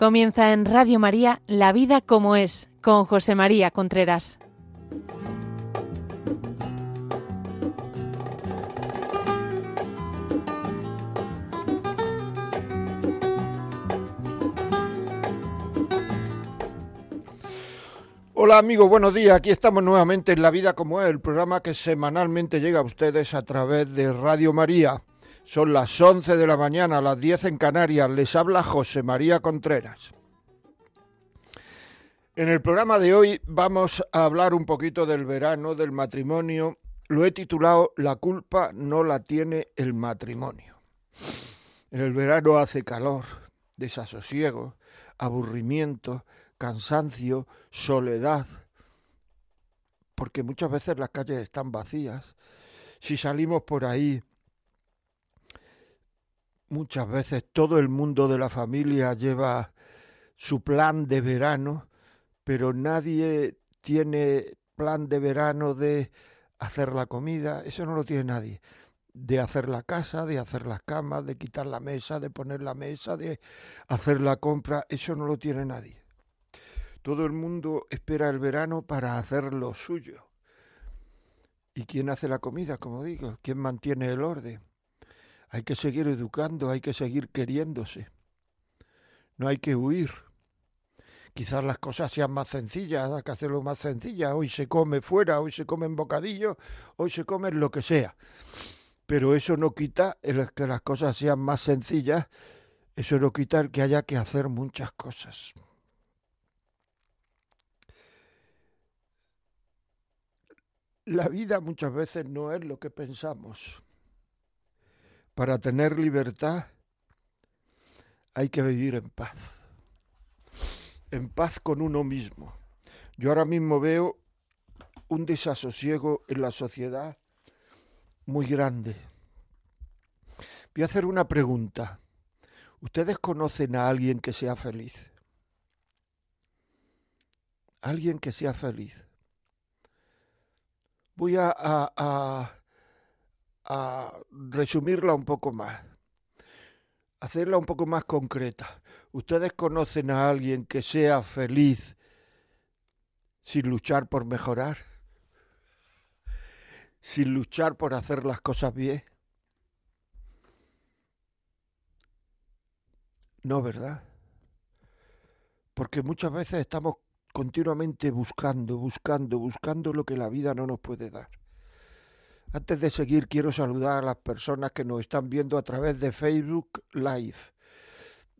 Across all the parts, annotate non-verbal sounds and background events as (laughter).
Comienza en Radio María La vida como es, con José María Contreras. Hola amigos, buenos días. Aquí estamos nuevamente en La Vida como es, el programa que semanalmente llega a ustedes a través de Radio María. Son las 11 de la mañana, las 10 en Canarias. Les habla José María Contreras. En el programa de hoy vamos a hablar un poquito del verano, del matrimonio. Lo he titulado La culpa no la tiene el matrimonio. En el verano hace calor, desasosiego, aburrimiento, cansancio, soledad, porque muchas veces las calles están vacías. Si salimos por ahí muchas veces todo el mundo de la familia lleva su plan de verano, pero nadie tiene plan de verano de hacer la comida, eso no lo tiene nadie. De hacer la casa, de hacer las camas, de quitar la mesa, de poner la mesa, de hacer la compra, eso no lo tiene nadie. Todo el mundo espera el verano para hacer lo suyo. ¿Y quién hace la comida, como digo? ¿Quién mantiene el orden? Hay que seguir educando, hay que seguir queriéndose. No hay que huir. Quizás las cosas sean más sencillas, hay que hacerlo más sencillas. Hoy se come fuera, hoy se come en bocadillo, hoy se come lo que sea. Pero eso no quita el que las cosas sean más sencillas, eso no quita el que haya que hacer muchas cosas. La vida muchas veces no es lo que pensamos. Para tener libertad hay que vivir en paz, en paz con uno mismo. Yo ahora mismo veo un desasosiego en la sociedad muy grande. Voy a hacer una pregunta. ¿Ustedes conocen a alguien que sea feliz? Alguien que sea feliz. Voy a, a resumirla un poco más, hacerla un poco más concreta. ¿Ustedes conocen a alguien que sea feliz sin luchar por mejorar? ¿Sin luchar por hacer las cosas bien? No, ¿verdad? Porque muchas veces estamos continuamente buscando, buscando, buscando lo que la vida no nos puede dar. Antes de seguir, quiero saludar a las personas que nos están viendo a través de Facebook Live.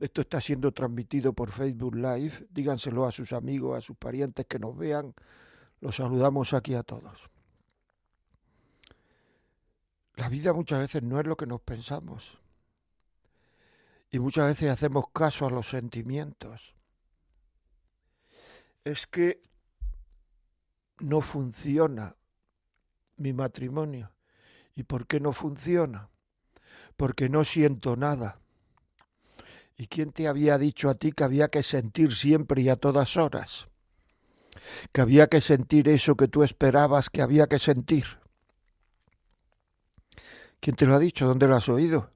Esto está siendo transmitido por Facebook Live. Díganselo a sus amigos, a sus parientes que nos vean. Los saludamos aquí a todos. La vida muchas veces no es lo que nos pensamos. Y muchas veces hacemos caso a los sentimientos. Es que no funciona mi matrimonio. ¿Y por qué no funciona? Porque no siento nada. ¿Y quién te había dicho a ti que había que sentir siempre y a todas horas? Que había que sentir eso que tú esperabas que había que sentir. ¿Quién te lo ha dicho? ¿Dónde lo has oído?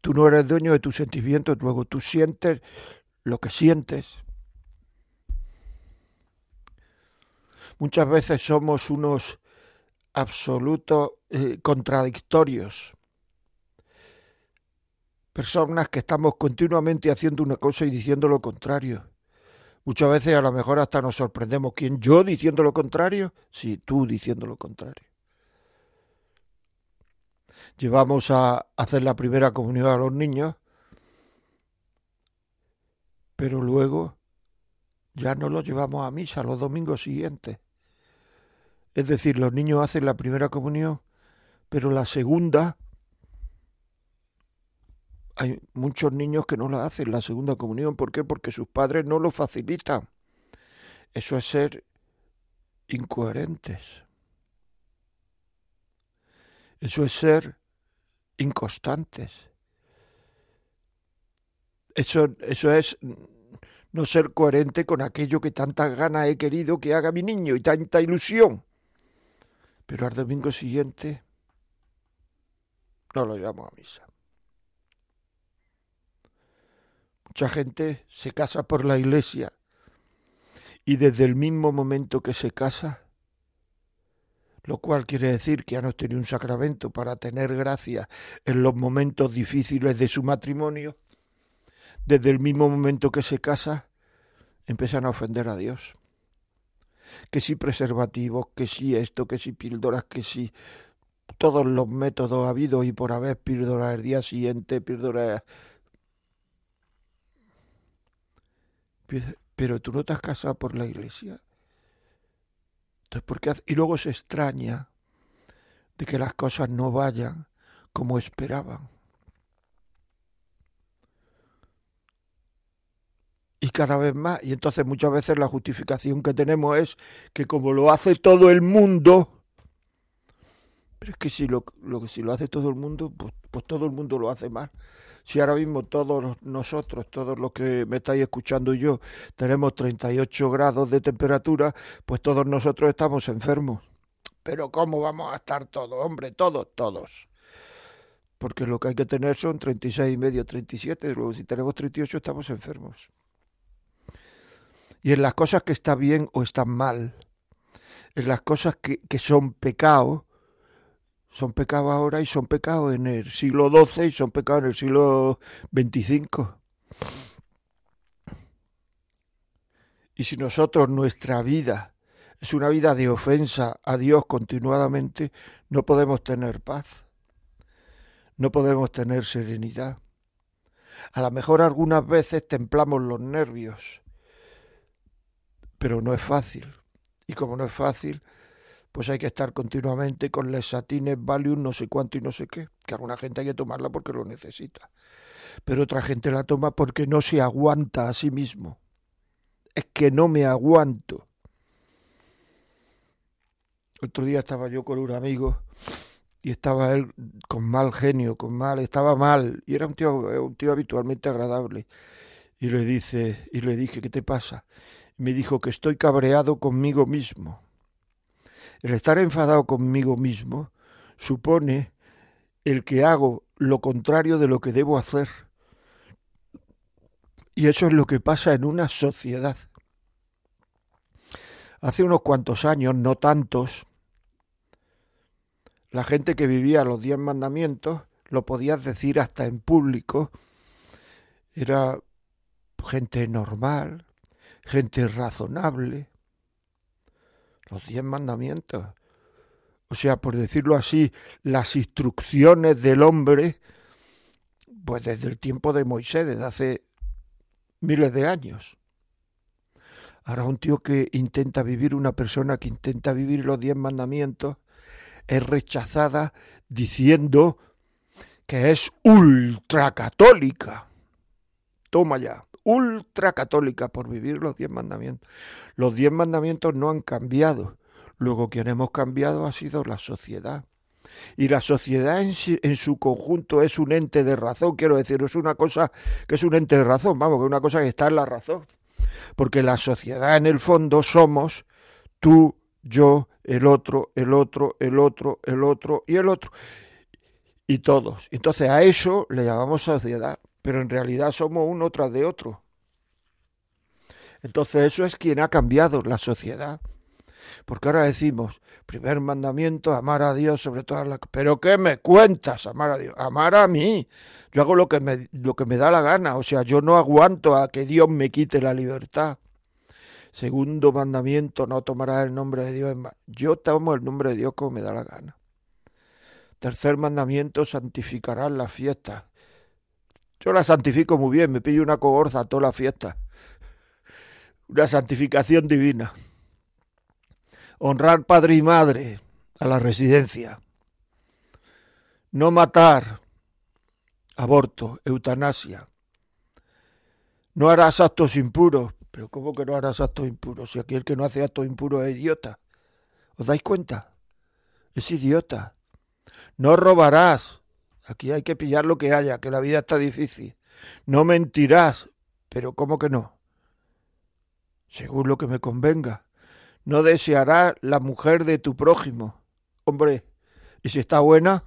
Tú no eres dueño de tus sentimientos, luego tú sientes lo que sientes. Muchas veces somos unos absolutos eh, contradictorios. Personas que estamos continuamente haciendo una cosa y diciendo lo contrario. Muchas veces a lo mejor hasta nos sorprendemos. ¿Quién? ¿Yo diciendo lo contrario? Sí, tú diciendo lo contrario. Llevamos a hacer la primera comunión a los niños, pero luego ya no los llevamos a misa los domingos siguientes. Es decir, los niños hacen la primera comunión, pero la segunda, hay muchos niños que no la hacen, la segunda comunión. ¿Por qué? Porque sus padres no lo facilitan. Eso es ser incoherentes. Eso es ser inconstantes. Eso, eso es no ser coherente con aquello que tantas ganas he querido que haga mi niño y tanta ilusión. Pero al domingo siguiente no lo llevamos a misa. Mucha gente se casa por la iglesia y desde el mismo momento que se casa, lo cual quiere decir que no tiene un sacramento para tener gracia en los momentos difíciles de su matrimonio, desde el mismo momento que se casa, empiezan a ofender a Dios. Que si preservativos, que si esto, que si píldoras, que si todos los métodos habidos y por haber píldoras el día siguiente, píldoras pero tú no te has casado por la iglesia. Entonces, ¿por qué Y luego se extraña de que las cosas no vayan como esperaban. Y cada vez más, y entonces muchas veces la justificación que tenemos es que como lo hace todo el mundo, pero es que si lo, lo, si lo hace todo el mundo, pues, pues todo el mundo lo hace mal si ahora mismo todos nosotros, todos los que me estáis escuchando yo, tenemos 38 grados de temperatura, pues todos nosotros estamos enfermos. Pero ¿cómo vamos a estar todos? Hombre, todos, todos. Porque lo que hay que tener son 36 y medio, 37. Luego, si tenemos 38, estamos enfermos. Y en las cosas que están bien o están mal, en las cosas que, que son pecado, son pecados ahora y son pecados en el siglo XII y son pecados en el siglo XXV. Y si nosotros nuestra vida es una vida de ofensa a Dios continuadamente, no podemos tener paz, no podemos tener serenidad. A lo mejor algunas veces templamos los nervios, pero no es fácil. Y como no es fácil, pues hay que estar continuamente con lesatines, Valium, no sé cuánto y no sé qué, que alguna gente hay que tomarla porque lo necesita, pero otra gente la toma porque no se aguanta a sí mismo. Es que no me aguanto. Otro día estaba yo con un amigo y estaba él con mal genio, con mal, estaba mal y era un tío, un tío habitualmente agradable. Y le dice, y le dije, ¿qué te pasa? Me dijo que estoy cabreado conmigo mismo. El estar enfadado conmigo mismo supone el que hago lo contrario de lo que debo hacer. Y eso es lo que pasa en una sociedad. Hace unos cuantos años, no tantos, la gente que vivía los diez mandamientos, lo podías decir hasta en público, era gente normal, gente razonable, los diez mandamientos. O sea, por decirlo así, las instrucciones del hombre, pues desde el tiempo de Moisés, desde hace miles de años. Ahora un tío que intenta vivir, una persona que intenta vivir los diez mandamientos, es rechazada diciendo que es ultracatólica. Toma ya ultracatólica por vivir los diez mandamientos. Los diez mandamientos no han cambiado. Luego quien hemos cambiado ha sido la sociedad. Y la sociedad en, en, su conjunto es un ente de razón, quiero decir, es una cosa que es un ente de razón, vamos, que es una cosa que está en la razón. Porque la sociedad en el fondo somos tú, yo, el otro, el otro, el otro, el otro y el otro. Y todos. Entonces a eso le llamamos sociedad pero en realidad somos uno tras de otro. Entonces eso es quien ha cambiado la sociedad. Porque ahora decimos, primer mandamiento, amar a Dios sobre todas las... Pero ¿qué me cuentas, amar a Dios? Amar a mí. Yo hago lo que, me, lo que me da la gana. O sea, yo no aguanto a que Dios me quite la libertad. Segundo mandamiento, no tomarás el nombre de Dios. Yo tomo el nombre de Dios como me da la gana. Tercer mandamiento, santificarás la fiesta. Yo la santifico muy bien, me pillo una cogorza toda la fiesta. Una santificación divina. Honrar padre y madre a la residencia. No matar. Aborto, eutanasia. No harás actos impuros. Pero ¿cómo que no harás actos impuros? Si aquí el que no hace actos impuros es idiota. ¿Os dais cuenta? Es idiota. No robarás. Aquí hay que pillar lo que haya, que la vida está difícil. No mentirás, pero ¿cómo que no? Según lo que me convenga. No desearás la mujer de tu prójimo. Hombre, ¿y si está buena?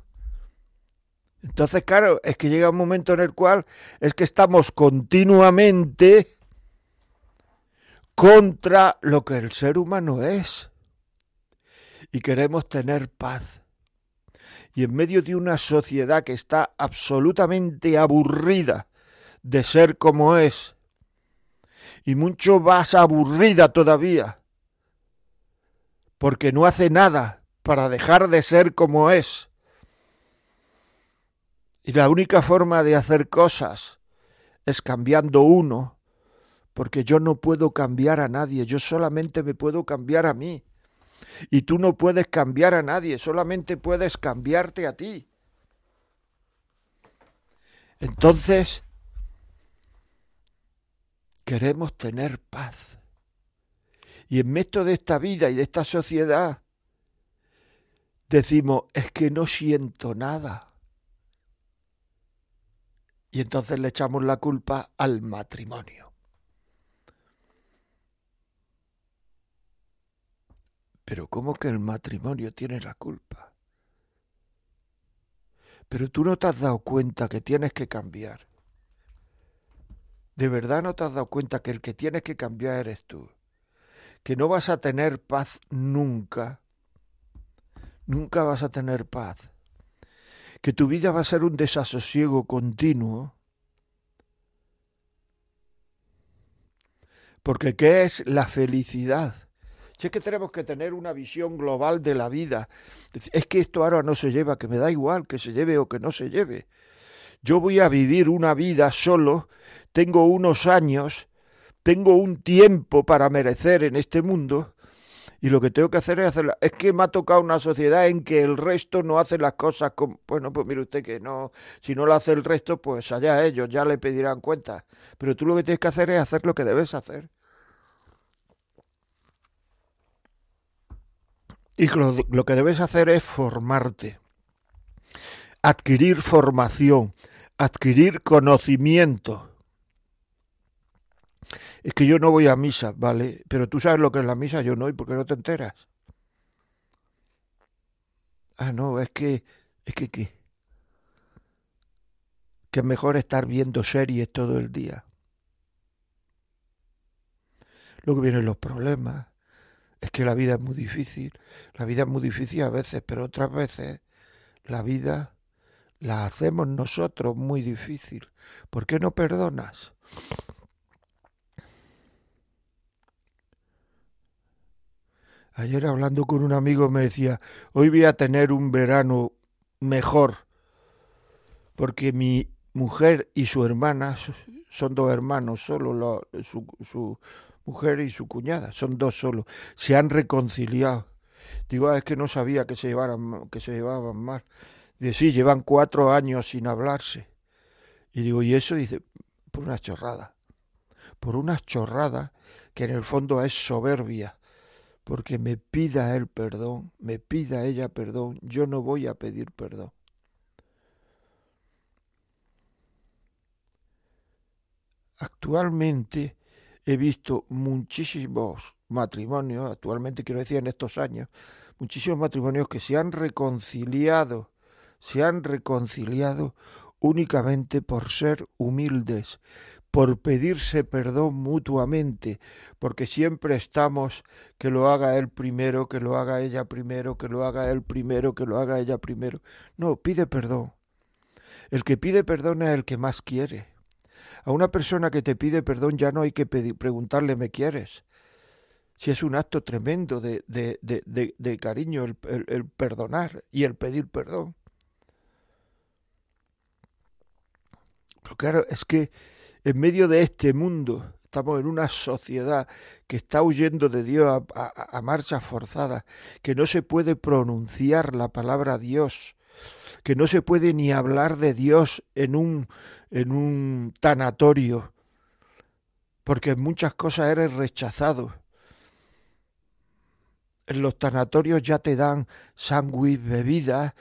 Entonces, claro, es que llega un momento en el cual es que estamos continuamente contra lo que el ser humano es. Y queremos tener paz. Y en medio de una sociedad que está absolutamente aburrida de ser como es, y mucho más aburrida todavía, porque no hace nada para dejar de ser como es. Y la única forma de hacer cosas es cambiando uno, porque yo no puedo cambiar a nadie, yo solamente me puedo cambiar a mí. Y tú no puedes cambiar a nadie, solamente puedes cambiarte a ti. Entonces, queremos tener paz. Y en medio de esta vida y de esta sociedad, decimos, es que no siento nada. Y entonces le echamos la culpa al matrimonio. Pero ¿cómo que el matrimonio tiene la culpa? Pero tú no te has dado cuenta que tienes que cambiar. ¿De verdad no te has dado cuenta que el que tienes que cambiar eres tú? Que no vas a tener paz nunca. Nunca vas a tener paz. Que tu vida va a ser un desasosiego continuo. Porque ¿qué es la felicidad? Si es que tenemos que tener una visión global de la vida. Es que esto ahora no se lleva, que me da igual que se lleve o que no se lleve. Yo voy a vivir una vida solo tengo unos años, tengo un tiempo para merecer en este mundo y lo que tengo que hacer es hacerla. Es que me ha tocado una sociedad en que el resto no hace las cosas como... Bueno, pues mire usted que no, si no lo hace el resto, pues allá ellos ya le pedirán cuenta. Pero tú lo que tienes que hacer es hacer lo que debes hacer. Y lo, que debes hacer es formarte, adquirir formación, adquirir conocimiento es que yo no voy a misa, ¿vale? Pero tú sabes lo que es la misa, yo no, ¿y por qué no te enteras? Ah, no, es que, es que. Que es mejor estar viendo series todo el día. Luego vienen los problemas. Es que la vida es muy difícil. La vida es muy difícil a veces, pero otras veces la vida la hacemos nosotros muy difícil. ¿Por qué no perdonas? Ayer hablando con un amigo me decía, hoy voy a tener un verano mejor, porque mi mujer y su hermana, son dos hermanos solo, su, su, mujer y su cuñada, son dos solo, se han reconciliado. Digo, ah, es que no sabía que se, llevaran, que se llevaban más. Dice, sí, llevan cuatro años sin hablarse. Y digo, ¿y eso? Dice, por una chorrada. Por una chorrada que en el fondo es soberbia porque me pida él perdón, me pida ella perdón, yo no voy a pedir perdón. Actualmente he visto muchísimos matrimonios, actualmente quiero decir en estos años, muchísimos matrimonios que se han reconciliado, se han reconciliado únicamente por ser humildes, por pedirse perdón mutuamente, porque siempre estamos que lo haga él primero, que lo haga ella primero, que lo haga él primero, que lo haga ella primero. No, pide perdón. El que pide perdón es el que más quiere. A una persona que te pide perdón ya no hay que preguntarle ¿me quieres? Si es un acto tremendo de, de, de, de cariño el, el perdonar y el pedir perdón. Pero claro, es que en medio de este mundo, estamos en una sociedad que está huyendo de Dios a, marchas forzadas, que no se puede pronunciar la palabra Dios, que no se puede ni hablar de Dios en un, en un tanatorio, porque en muchas cosas eres rechazado. En los tanatorios ya te dan sándwich, bebidas,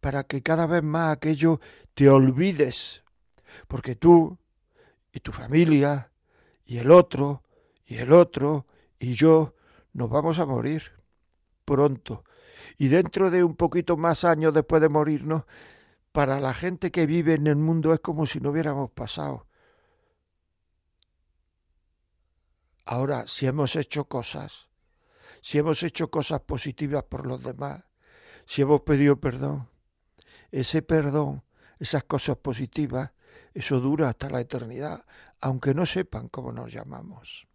para que cada vez más aquello te olvides, porque tú y tu familia, y el otro, y el otro, y yo, nos vamos a morir pronto. Y dentro de un poquito más años después de morirnos, para la gente que vive en el mundo es como si no hubiéramos pasado. Ahora, si hemos hecho cosas, si hemos hecho cosas positivas por los demás, si hemos pedido perdón, ese perdón, esas cosas positivas, eso dura hasta la eternidad, aunque no sepan cómo nos llamamos.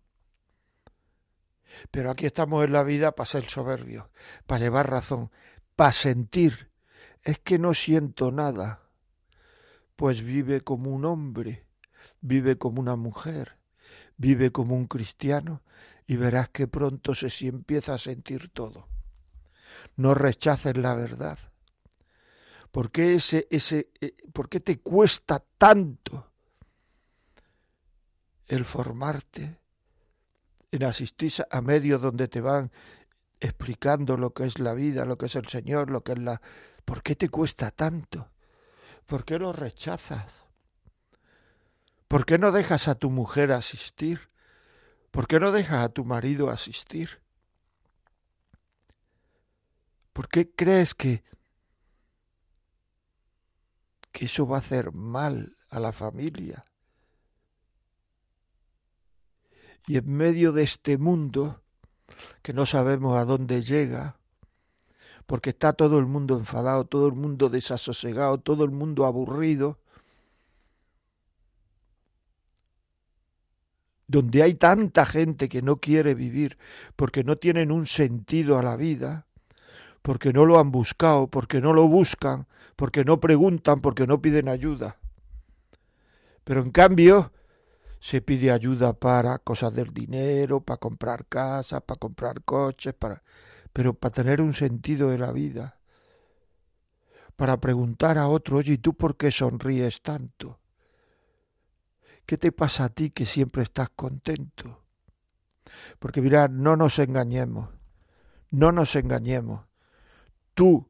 Pero aquí estamos en la vida para ser soberbios, para llevar razón, para sentir. Es que no siento nada. Pues vive como un hombre, vive como una mujer, vive como un cristiano y verás que pronto se empieza a sentir todo. No rechaces la verdad. ¿Por qué, ese, ese, eh, ¿Por qué te cuesta tanto el formarte, en asistir a medios donde te van explicando lo que es la vida, lo que es el Señor, lo que es la... ¿Por qué te cuesta tanto? ¿Por qué lo rechazas? ¿Por qué no dejas a tu mujer asistir? ¿Por qué no dejas a tu marido asistir? ¿Por qué crees que, que eso va a hacer mal a la familia? Y en medio de este mundo, que no sabemos a dónde llega, porque está todo el mundo enfadado, todo el mundo desasosegado, todo el mundo aburrido, donde hay tanta gente que no quiere vivir porque no tienen un sentido a la vida, porque no lo han buscado, porque no lo buscan, porque no preguntan, porque no piden ayuda. Pero en cambio, se pide ayuda para cosas del dinero, para comprar casas, para comprar coches, para pero para tener un sentido de la vida. Para preguntar a otro, oye, ¿y tú por qué sonríes tanto? ¿Qué te pasa a ti que siempre estás contento? Porque mira, no nos engañemos, no nos engañemos. Tú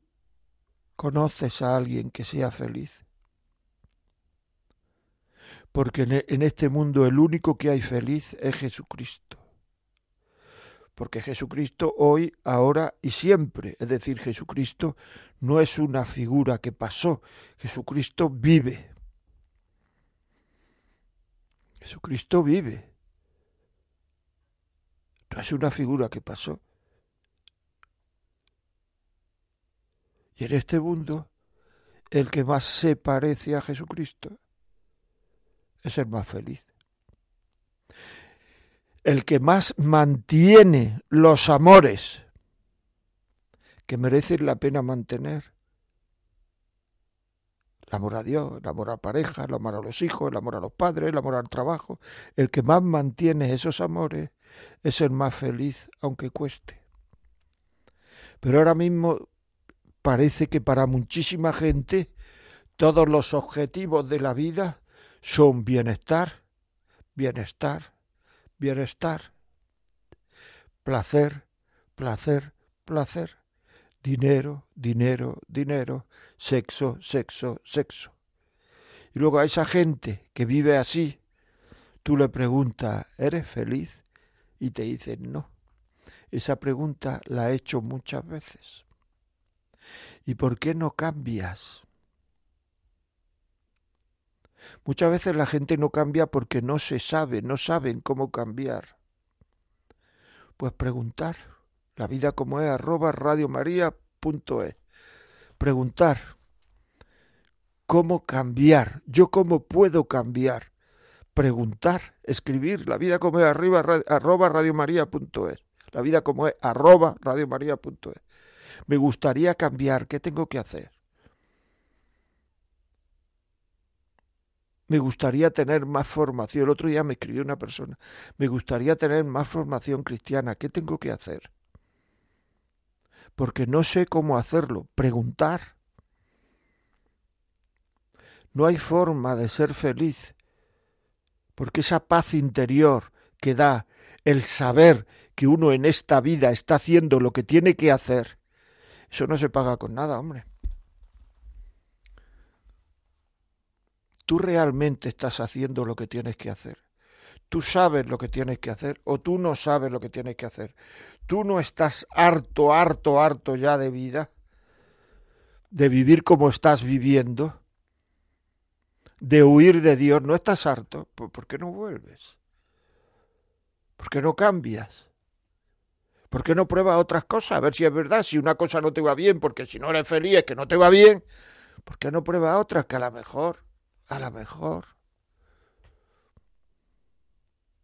conoces a alguien que sea feliz porque en este mundo el único que hay feliz es Jesucristo. Porque Jesucristo hoy, ahora y siempre, es decir, Jesucristo no es una figura que pasó, Jesucristo vive. Jesucristo vive. No es una figura que pasó. Y en este mundo, el que más se parece a Jesucristo es el más feliz. El que más mantiene los amores que merecen la pena mantener. El amor a Dios, el amor a la pareja, el amor a los hijos, el amor a los padres, el amor al trabajo. El que más mantiene esos amores es el más feliz, aunque cueste. Pero ahora mismo parece que para muchísima gente todos los objetivos de la vida son bienestar, bienestar, bienestar, placer, placer, placer, dinero, dinero, dinero, sexo, sexo, sexo. Y luego a esa gente que vive así, tú le preguntas, ¿eres feliz? Y te dicen no. Esa pregunta la he hecho muchas veces. ¿Y por qué no cambias? Muchas veces la gente no cambia porque no se sabe, no saben cómo cambiar. Pues preguntar. La vida como es arroba radiomaria.es. Preguntar. ¿Cómo cambiar? ¿Yo cómo puedo cambiar? Preguntar, escribir. La vida como es arriba, arroba radiomaria.es. La vida como es arroba radiomaria.es. Me gustaría cambiar. ¿Qué tengo que hacer? Me gustaría tener más formación. El otro día me escribió una persona. Me gustaría tener más formación cristiana. ¿Qué tengo que hacer? Porque no sé cómo hacerlo. Preguntar. No hay forma de ser feliz. Porque esa paz interior que da el saber que uno en esta vida está haciendo lo que tiene que hacer, eso no se paga con nada, hombre. Tú realmente estás haciendo lo que tienes que hacer. Tú sabes lo que tienes que hacer o tú no sabes lo que tienes que hacer. Tú no estás harto, harto, harto ya de vida, de vivir como estás viviendo. de huir de Dios, ¿no estás harto? ¿por qué no vuelves? ¿Por qué no cambias? ¿Por qué no pruebas otras cosas? A ver si es verdad, si una cosa no te va bien, porque si no eres feliz es que no te va bien. ¿Por qué no pruebas otras que a lo mejor, a lo mejor,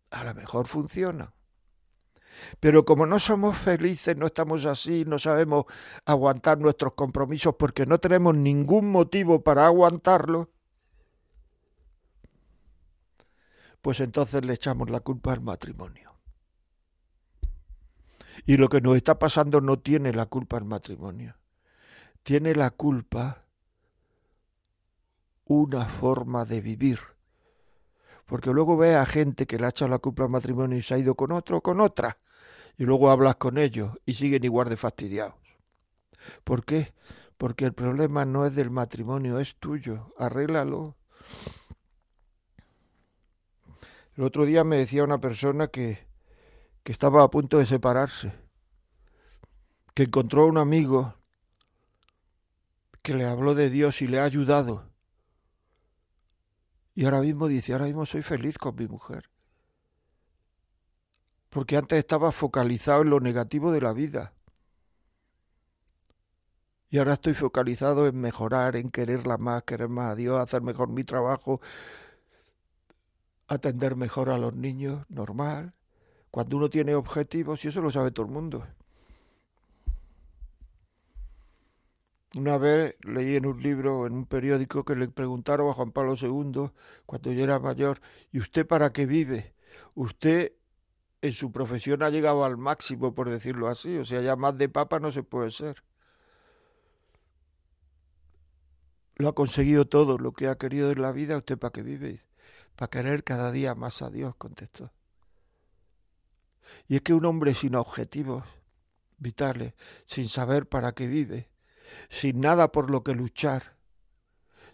a lo mejor funciona? Pero como no somos felices, no estamos así, no sabemos aguantar nuestros compromisos porque no tenemos ningún motivo para aguantarlos, pues entonces le echamos la culpa al matrimonio. Y lo que nos está pasando no tiene la culpa al matrimonio. Tiene la culpa una forma de vivir. Porque luego ve a gente que le ha echado la culpa al matrimonio y se ha ido con otro o con otra y luego hablas con ellos y siguen igual de fastidiados. ¿Por qué? Porque el problema no es del matrimonio, es tuyo. Arréglalo. El otro día me decía una persona que, que estaba a punto de separarse, que encontró a un amigo que le habló de Dios y le ha ayudado. Y ahora mismo dice, ahora mismo soy feliz con mi mujer porque antes estaba focalizado en lo negativo de la vida. Y ahora estoy focalizado en mejorar, en quererla más, querer más a Dios, hacer mejor mi trabajo, atender mejor a los niños, normal. Cuando uno tiene objetivos, y eso lo sabe todo el mundo. Una vez leí en un libro, en un periódico, que le preguntaron a Juan Pablo II, cuando yo era mayor, ¿y usted para qué vive? Usted en su profesión ha llegado al máximo, por decirlo así. O sea, ya más de papa no se puede ser. Lo ha conseguido todo, lo que ha querido en la vida, ¿usted para qué vive? Para querer cada día más a Dios, contestó. Y es que un hombre sin objetivos vitales, sin saber para qué vive, sin nada por lo que luchar,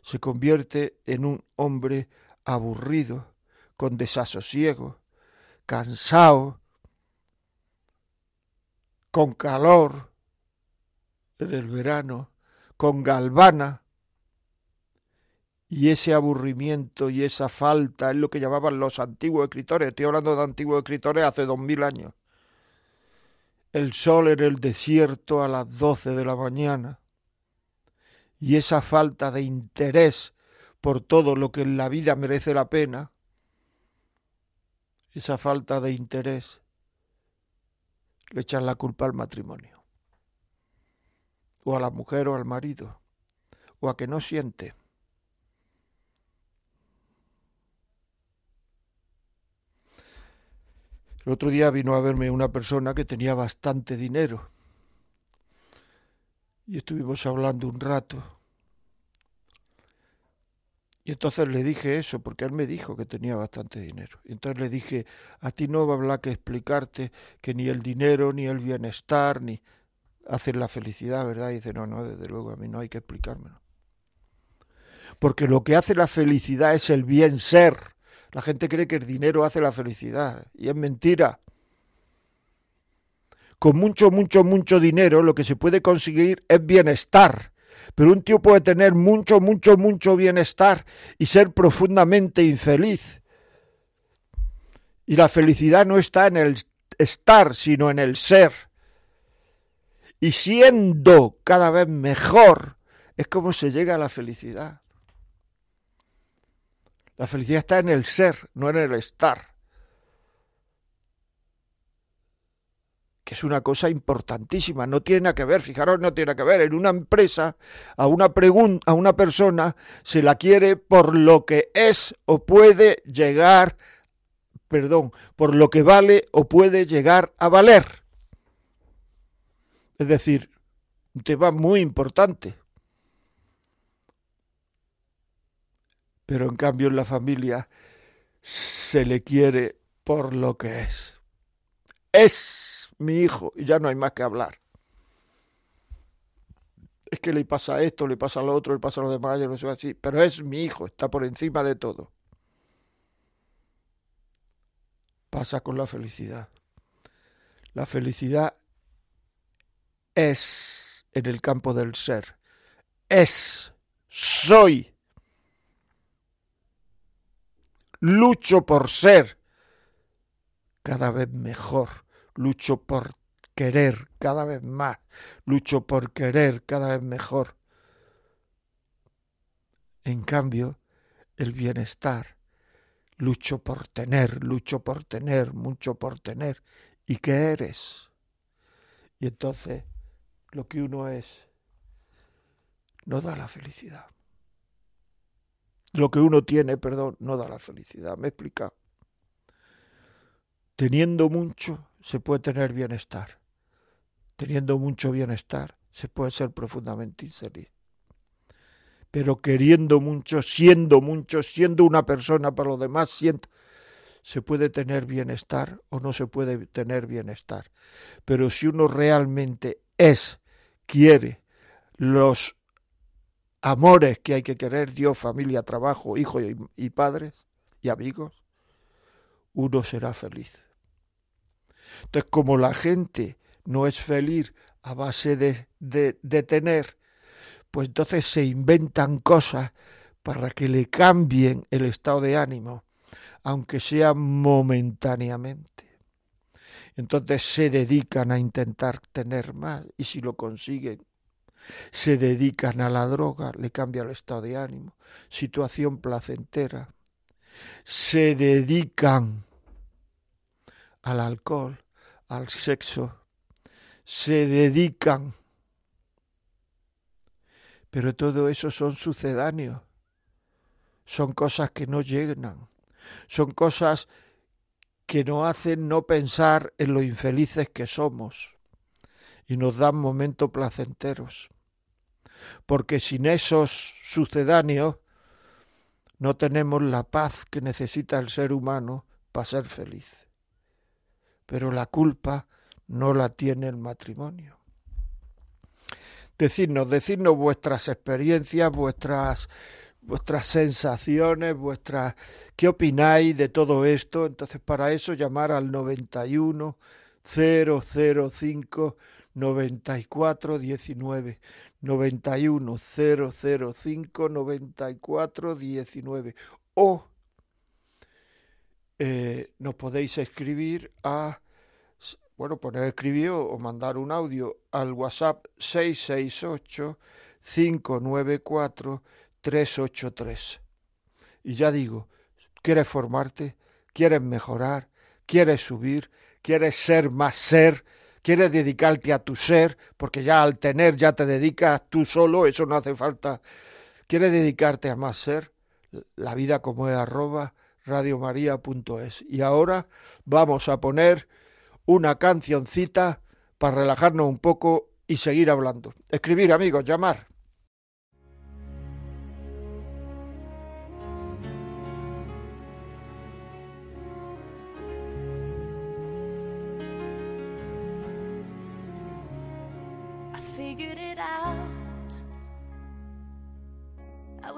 se convierte en un hombre aburrido, con desasosiego, cansado, con calor en el verano, con galvana, y ese aburrimiento y esa falta es lo que llamaban los antiguos escritores. Estoy hablando de antiguos escritores hace dos mil años. El sol en el desierto a las doce de la mañana. Y esa falta de interés por todo lo que en la vida merece la pena esa falta de interés, le echan la culpa al matrimonio, o a la mujer o al marido, o a que no siente. El otro día vino a verme una persona que tenía bastante dinero y estuvimos hablando un rato y entonces le dije eso, porque él me dijo que tenía bastante dinero. Y entonces le dije, a ti no va a hablar que explicarte que ni el dinero, ni el bienestar, ni hacen la felicidad, ¿verdad? Y dice, no, no, desde luego a mí no hay que explicármelo. Porque lo que hace la felicidad es el bien ser. La gente cree que el dinero hace la felicidad. Y es mentira. Con mucho, mucho, mucho dinero lo que se puede conseguir es bienestar pero un tío puede tener mucho, mucho, mucho bienestar y ser profundamente infeliz. Y la felicidad no está en el estar, sino en el ser. Y siendo cada vez mejor, es como se llega a la felicidad. La felicidad está en el ser, no en el estar. Que es una cosa importantísima, no tiene que ver, fijaros, no tiene que ver. En una empresa, a una, a una persona se la quiere por lo que es o puede llegar, perdón, por lo que vale o puede llegar a valer. Es decir, un tema muy importante. Pero en cambio en la familia se le quiere por lo que es. Es mi hijo, y ya no hay más que hablar. Es que le pasa esto, le pasa lo otro, le pasa lo demás, yo no sé así, pero es mi hijo, está por encima de todo. Pasa con la felicidad. La felicidad es en el campo del ser. Es, soy. lucho por ser cada vez mejor, lucho por querer cada vez más, lucho por querer cada vez mejor. En cambio, el bienestar, lucho por tener, lucho por tener, mucho por tener. ¿Y qué eres? Y entonces lo que uno es no da la felicidad. Lo que uno tiene, perdón, no da la felicidad. ¿Me he explicado? Teniendo mucho se puede tener bienestar. Teniendo mucho bienestar se puede ser profundamente infeliz. Pero queriendo mucho, siendo mucho, siendo una persona para los demás, se puede tener bienestar o no se puede tener bienestar. Pero si uno realmente es, quiere los amores que hay que querer, Dios, familia, trabajo, hijos y, padres y amigos, uno será feliz. Entonces, como la gente no es feliz a base de, tener, pues entonces se inventan cosas para que le cambien el estado de ánimo, aunque sea momentáneamente. Entonces se dedican a intentar tener más y si lo consiguen, se dedican a la droga, le cambia el estado de ánimo, situación placentera, se dedican al alcohol, al sexo, se dedican. Pero todo eso son sucedáneos, son cosas que no llegan, son cosas que nos hacen no pensar en lo infelices que somos y nos dan momentos placenteros. Porque sin esos sucedáneos no tenemos la paz que necesita el ser humano para ser feliz. Pero la culpa no la tiene el matrimonio. Decidnos, decidnos vuestras experiencias, vuestras vuestras sensaciones, vuestras qué opináis de todo esto. Entonces, para eso llamar al 91 005 94 19 91 005 94 19 o eh, nos podéis escribir a bueno, poner escribir o mandar un audio al WhatsApp 668 594 383. Y ya digo, ¿quieres formarte? ¿Quieres mejorar? ¿Quieres subir? ¿Quieres ser más ser? quieres dedicarte a tu ser, porque ya al tener ya te dedicas tú solo, eso no hace falta. ¿Quieres dedicarte a más ser? La vida como es arroba radiomaria.es. Y ahora vamos a poner una cancioncita para relajarnos un poco y seguir hablando. Escribir amigos, llamar.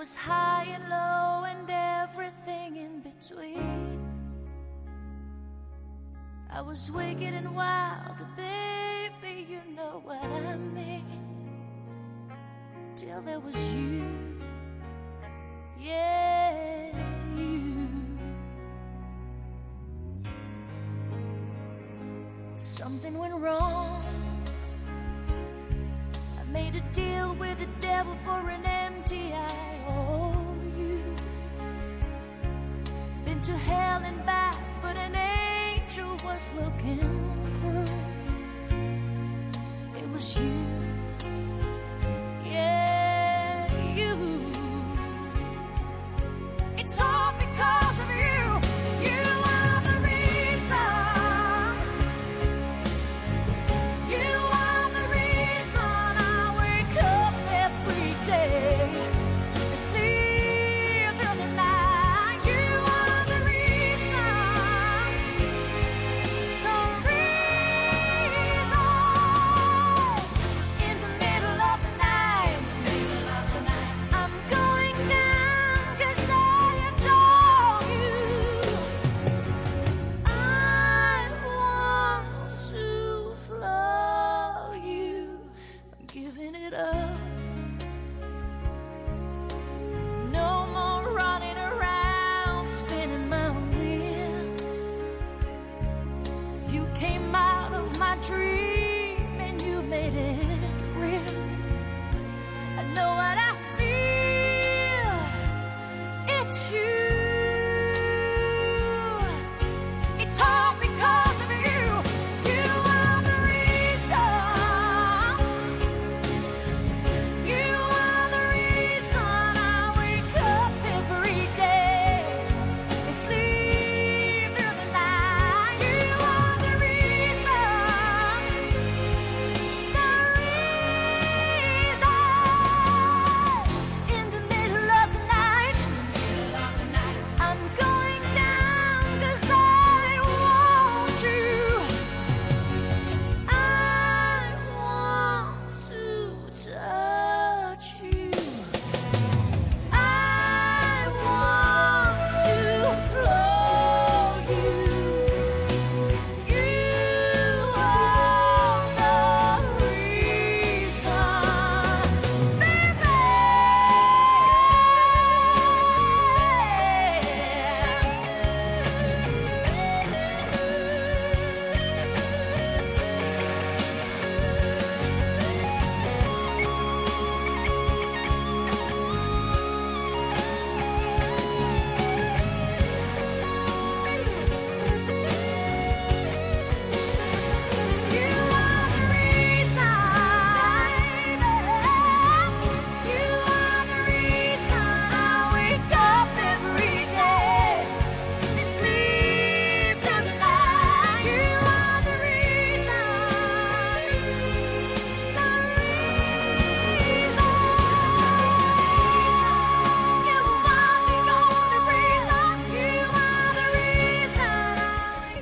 was high and low and between. I was wicked and wild, baby, you know what I mean. Till there was you, yeah, you. Something went wrong. I made a deal with the devil for an empty eye you. To hell and back, but an angel was looking through. It was you.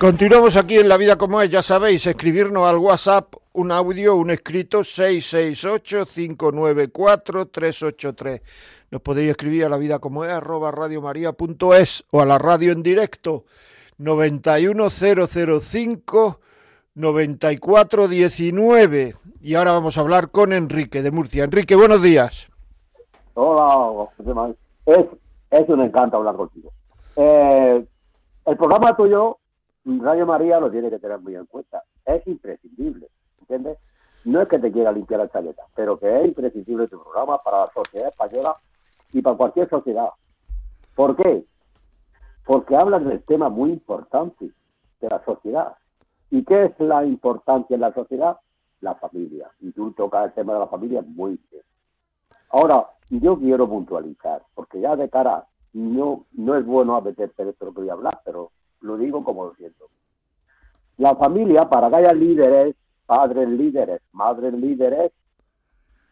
Continuamos aquí en La Vida como es, ya sabéis, escribirnos al WhatsApp un audio, un escrito 668-594-383. Nos podéis escribir a la vida como es, arroba radiomaria.es o a la radio en directo 91005 9419. Y ahora vamos a hablar con Enrique de Murcia. Enrique, buenos días. Hola, Es, es un encanto hablar contigo. Eh, el programa tuyo Radio María lo tiene que tener muy en cuenta. Es imprescindible, ¿entiendes? No es que te quiera limpiar la chaleta, pero que es imprescindible tu programa para la sociedad española y para cualquier sociedad. ¿Por qué? Porque hablan del tema muy importante de la sociedad. ¿Y qué es la importancia en la sociedad? La familia. Y tú tocas el tema de la familia muy bien. Ahora, yo quiero puntualizar, porque ya de cara, no, no es bueno a meterte esto lo que voy a hablar, pero lo digo como lo siento. La familia, para que haya líderes, padres líderes, madres líderes,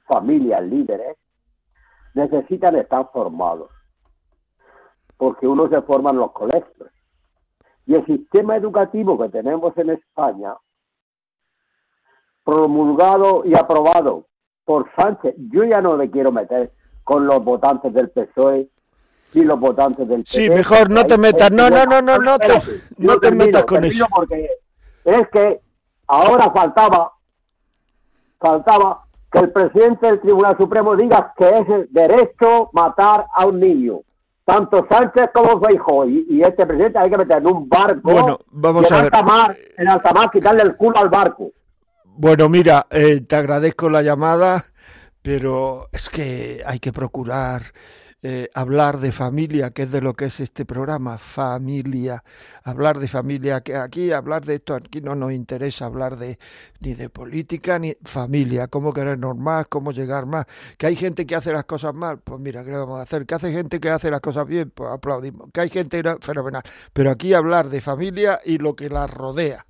familias líderes, necesitan estar formados. Porque uno se forma en los colegios. Y el sistema educativo que tenemos en España, promulgado y aprobado por Sánchez, yo ya no le quiero meter con los votantes del PSOE y los votantes del PP. Sí, mejor no te metas, no, no, no, no, no te, no te metas con eso. Porque es que ahora faltaba, faltaba que el presidente del Tribunal Supremo diga que es el derecho matar a un niño. Tanto Sánchez como Feijóo y, y este presidente hay que meter en un barco bueno, vamos en, a ver. alta mar, en alta mar, quitarle el culo al barco. Bueno, mira, eh, te agradezco la llamada, pero es que hay que procurar eh, hablar de familia, que es de lo que es este programa, familia, hablar de familia, que aquí hablar de esto, aquí no nos interesa hablar de ni de política ni familia, cómo querernos más, cómo llegar más, que hay gente que hace las cosas mal, pues mira, ¿qué vamos a hacer? Que hace gente que hace las cosas bien, pues aplaudimos, que hay gente fenomenal, pero aquí hablar de familia y lo que la rodea.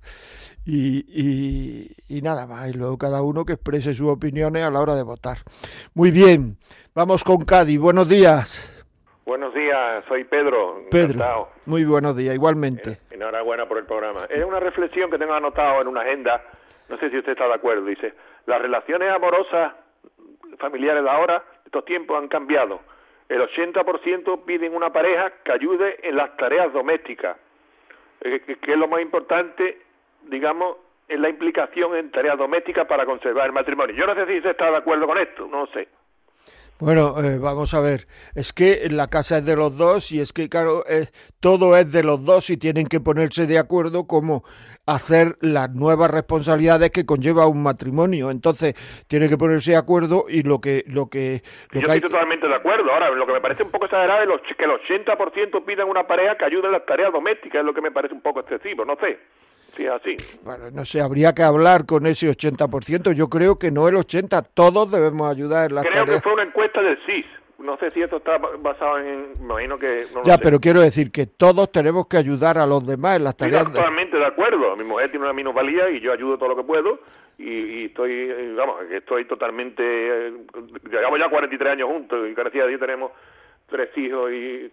Y, y, nada más. Y luego cada uno que exprese sus opiniones a la hora de votar. Muy bien, vamos con Cádiz. Buenos días. Buenos días, soy Pedro. Pedro. Encantado. Muy buenos días, igualmente. Enhorabuena por el programa. Es una reflexión que tengo anotado en una agenda. No sé si usted está de acuerdo. Dice: Las relaciones amorosas familiares de ahora, estos tiempos, han cambiado. El 80% piden una pareja que ayude en las tareas domésticas, eh, que es lo más importante digamos, en la implicación en tareas domésticas para conservar el matrimonio. Yo no sé si usted está de acuerdo con esto, no sé. Bueno, eh, vamos a ver, es que la casa es de los dos y es que, claro, eh, todo es de los dos y tienen que ponerse de acuerdo cómo hacer las nuevas responsabilidades que conlleva un matrimonio. Entonces, tiene que ponerse de acuerdo y lo que... Lo que lo Yo que estoy hay... totalmente de acuerdo. Ahora, lo que me parece un poco exagerado es que el 80% pidan una pareja que ayude en las tareas domésticas, es lo que me parece un poco excesivo, no sé. Sí, así. Bueno, no sé, habría que hablar con ese 80%. Yo creo que no el 80%, todos debemos ayudar en las Creo tareas. que fue una encuesta del CIS. No sé si esto está basado en. Me imagino que. No ya, sé. pero quiero decir que todos tenemos que ayudar a los demás en las tareas. Estoy totalmente de acuerdo. Mi mujer tiene una minusvalía y yo ayudo todo lo que puedo. Y, y estoy, vamos, estoy totalmente. Eh, llevamos ya 43 años juntos y gracias a Dios tenemos tres hijos y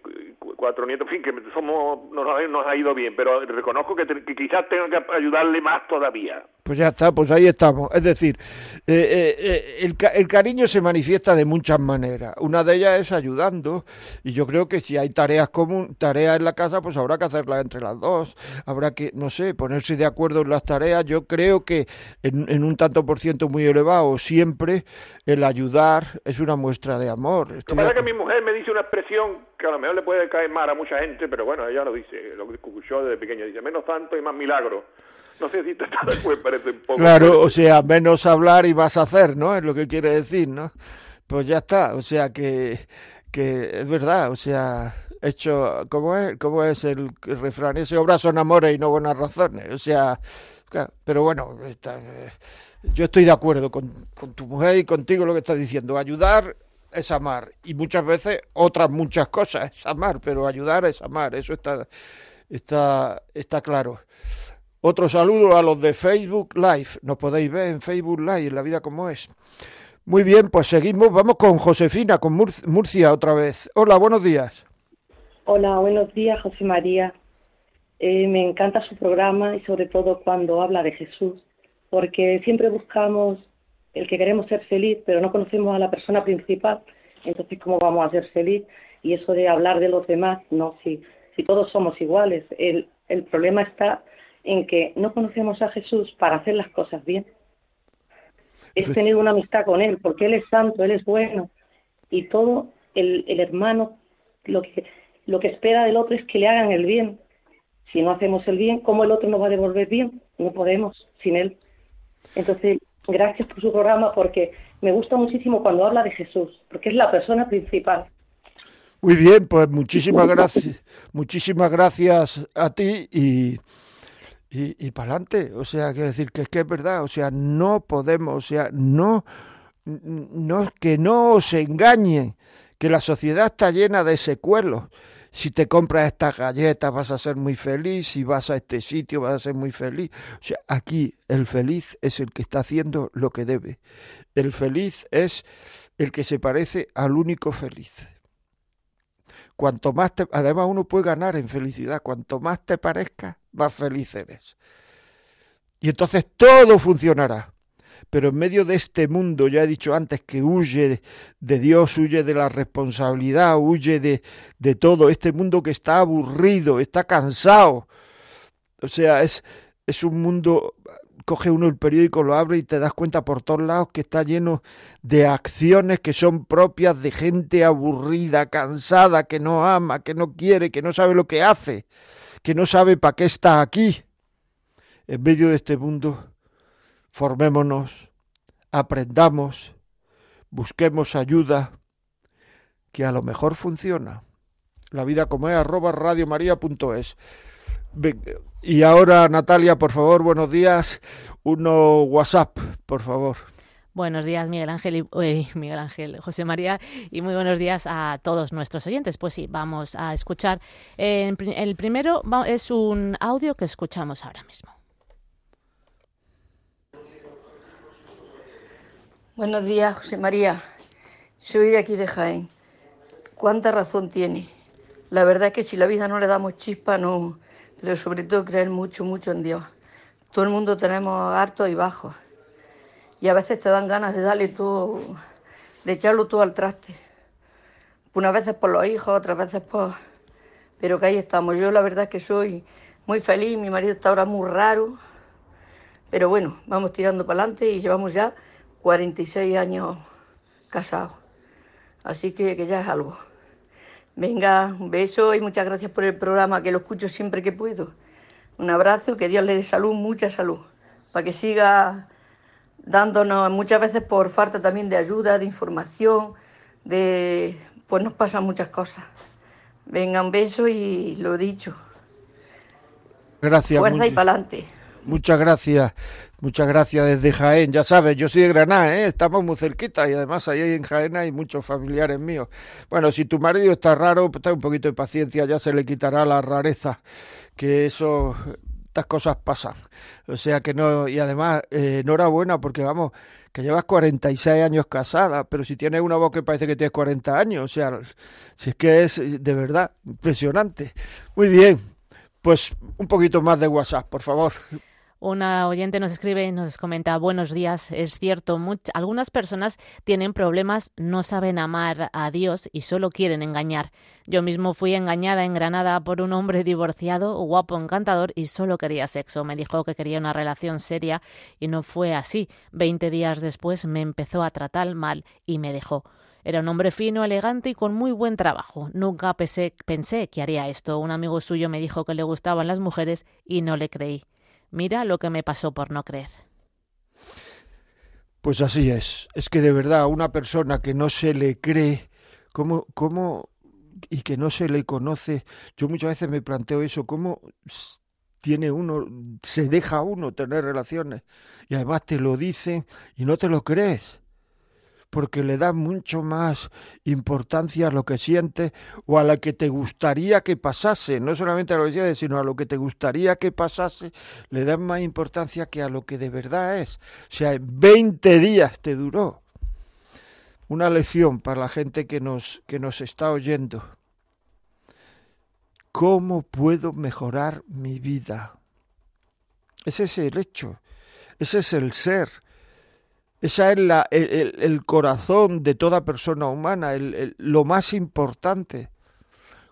cuatro nietos, en fin, que somos, nos, nos ha ido bien, pero reconozco que, que, quizás tenga que ayudarle más todavía. Pues ya está, pues ahí estamos. Es decir, eh, eh, el, el, cariño se manifiesta de muchas maneras. Una de ellas es ayudando, y yo creo que si hay tareas común, tareas en la casa, pues habrá que hacerlas entre las dos. Habrá que, no sé, ponerse de acuerdo en las tareas. Yo creo que en, en un tanto por ciento muy elevado, siempre el ayudar es una muestra de amor. Lo que pasa es que mi mujer me dice una expresión que a lo mejor le puede caer mal a mucha gente, pero bueno, ella lo dice, lo escuchó desde pequeño, dice, menos tanto y más milagro. No sé si te (laughs) está después, parece un poco... Claro, o sea, menos hablar y más hacer, ¿no? Es lo que quiere decir, ¿no? Pues ya está, o sea que, que es verdad, o sea, hecho, ¿cómo es? ¿Cómo es el, el refrán? Ese obras son amores y no buenas razones, o sea, claro, pero bueno, está, yo estoy de acuerdo con, con tu mujer y contigo lo que estás diciendo, ayudar es amar y muchas veces otras muchas cosas es amar, pero ayudar es amar, eso está está está claro. Otro saludo a los de Facebook Live, nos podéis ver en Facebook Live la vida como es. Muy bien, pues seguimos, vamos con Josefina, con Mur Murcia otra vez. Hola, buenos días. Hola, buenos días, José María. Eh, me encanta su programa y sobre todo cuando habla de Jesús, porque siempre buscamos el que queremos ser feliz, pero no conocemos a la persona principal, entonces ¿cómo vamos a ser feliz? Y eso de hablar de los demás, no, si, si todos somos iguales, el, el problema está en que no conocemos a Jesús para hacer las cosas bien. Es pues tener una amistad con Él, porque Él es santo, Él es bueno, y todo el, el hermano lo que, lo que espera del otro es que le hagan el bien. Si no hacemos el bien, ¿cómo el otro nos va a devolver bien? No podemos sin Él. Entonces, gracias por su programa porque me gusta muchísimo cuando habla de Jesús, porque es la persona principal. Muy bien, pues muchísimas gracias, muchísimas gracias a ti y, y, y para adelante. O sea, quiero decir que es que es verdad, o sea, no podemos, o sea, no, no que no os engañen, que la sociedad está llena de secuelos si te compras estas galletas vas a ser muy feliz, si vas a este sitio vas a ser muy feliz. O sea, aquí el feliz es el que está haciendo lo que debe. El feliz es el que se parece al único feliz. Cuanto más te, además uno puede ganar en felicidad, cuanto más te parezca, más feliz eres. Y entonces todo funcionará pero en medio de este mundo, ya he dicho antes que huye de Dios, huye de la responsabilidad, huye de, todo, este mundo que está aburrido, está cansado. O sea, es, es un mundo, coge uno el periódico, lo abre y te das cuenta por todos lados que está lleno de acciones que son propias de gente aburrida, cansada, que no ama, que no quiere, que no sabe lo que hace, que no sabe para qué está aquí. En medio de este mundo formémonos, aprendamos, busquemos ayuda, que a lo mejor funciona. La vida como es, arroba radiomaria.es. Y ahora, Natalia, por favor, buenos días. Uno WhatsApp, por favor. Buenos días, Miguel Ángel, y, Miguel Ángel, José María, y muy buenos días a todos nuestros oyentes. Pues sí, vamos a escuchar. el primero es un audio que escuchamos ahora mismo. Buenos días, José María. Soy de aquí de Jaén. ¿Cuánta razón tiene? La verdad es que si la vida no le damos chispa, no. Pero sobre todo creer mucho, mucho en Dios. Todo el mundo tenemos hartos y bajos. Y a veces te dan ganas de darle todo, de echarlo todo al traste. Unas veces por los hijos, otras veces por... Pero que ahí estamos. Yo la verdad es que soy muy feliz. Mi marido está ahora muy raro. Pero bueno, vamos tirando para adelante y llevamos ya 46 años casado. Así que, que ya es algo. Venga, un beso y muchas gracias por el programa, que lo escucho siempre que puedo. Un abrazo, que Dios le dé salud, mucha salud, para que siga dándonos muchas veces por falta también de ayuda, de información, de pues nos pasan muchas cosas. Venga, un beso y lo dicho. Gracias. Fuerza y para adelante. Muchas gracias, muchas gracias desde Jaén. Ya sabes, yo soy de Granada, ¿eh? estamos muy cerquita y además ahí en Jaén hay muchos familiares míos. Bueno, si tu marido está raro, pues ten un poquito de paciencia, ya se le quitará la rareza, que eso, estas cosas pasan. O sea que no, y además, eh, enhorabuena porque vamos, que llevas 46 años casada, pero si tienes una voz que parece que tienes 40 años, o sea, si es que es de verdad impresionante. Muy bien, pues un poquito más de WhatsApp, por favor. Una oyente nos escribe y nos comenta, buenos días, es cierto, algunas personas tienen problemas, no saben amar a Dios y solo quieren engañar. Yo mismo fui engañada en Granada por un hombre divorciado, guapo, encantador y solo quería sexo. Me dijo que quería una relación seria y no fue así. Veinte días después me empezó a tratar mal y me dejó. Era un hombre fino, elegante y con muy buen trabajo. Nunca pensé, pensé que haría esto. Un amigo suyo me dijo que le gustaban las mujeres y no le creí. Mira lo que me pasó por no creer. Pues así es. Es que de verdad una persona que no se le cree, ¿cómo, cómo y que no se le conoce? Yo muchas veces me planteo eso, ¿cómo tiene uno, se deja uno tener relaciones y además te lo dicen y no te lo crees? Porque le da mucho más importancia a lo que sientes o a la que te gustaría que pasase, no solamente a lo que sientes, sino a lo que te gustaría que pasase, le da más importancia que a lo que de verdad es. O sea, 20 días te duró. Una lección para la gente que nos, que nos está oyendo. ¿Cómo puedo mejorar mi vida? Ese es el hecho, ese es el ser, ese es la, el, corazón de toda persona humana, lo más importante.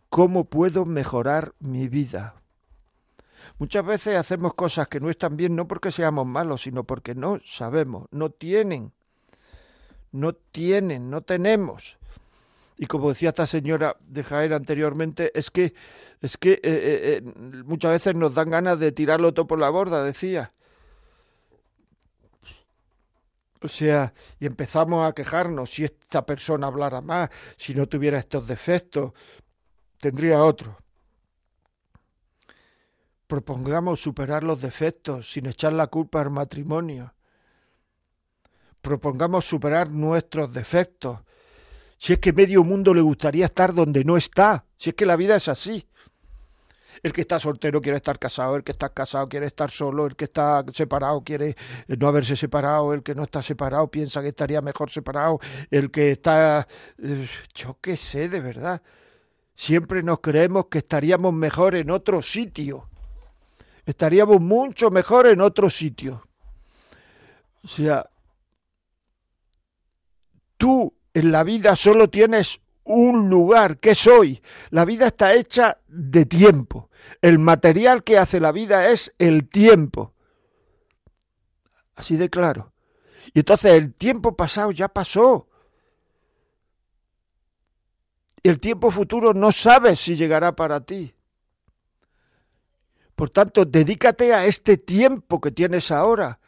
¿Cómo puedo mejorar mi vida? Muchas veces hacemos cosas que no están bien no porque seamos malos, sino porque no sabemos, no tienen, no tienen, no tenemos. Y como decía esta señora de Jaén anteriormente, es que, es que eh, eh, eh, muchas veces nos dan ganas de tirarlo todo por la borda, decía. O sea, y empezamos a quejarnos si esta persona hablara más, si no tuviera estos defectos, tendría otro. Propongamos superar los defectos sin echar la culpa al matrimonio. Propongamos superar nuestros defectos. Si es que medio mundo le gustaría estar donde no está. Si es que la vida es así. El que está soltero quiere estar casado, el que está casado quiere estar solo, el que está separado quiere no haberse separado, el que no está separado piensa que estaría mejor separado, el que está... Eh, yo qué sé, de verdad. Siempre nos creemos que estaríamos mejor en otro sitio estaríamos mucho mejor en otro sitio. O sea, tú en la vida solo tienes un lugar, que soy. La vida está hecha de tiempo. El material que hace la vida es el tiempo. Así de claro. Y entonces el tiempo pasado ya pasó. Y el tiempo futuro no sabes si llegará para ti. Por tanto, dedícate a este tiempo que tienes ahora.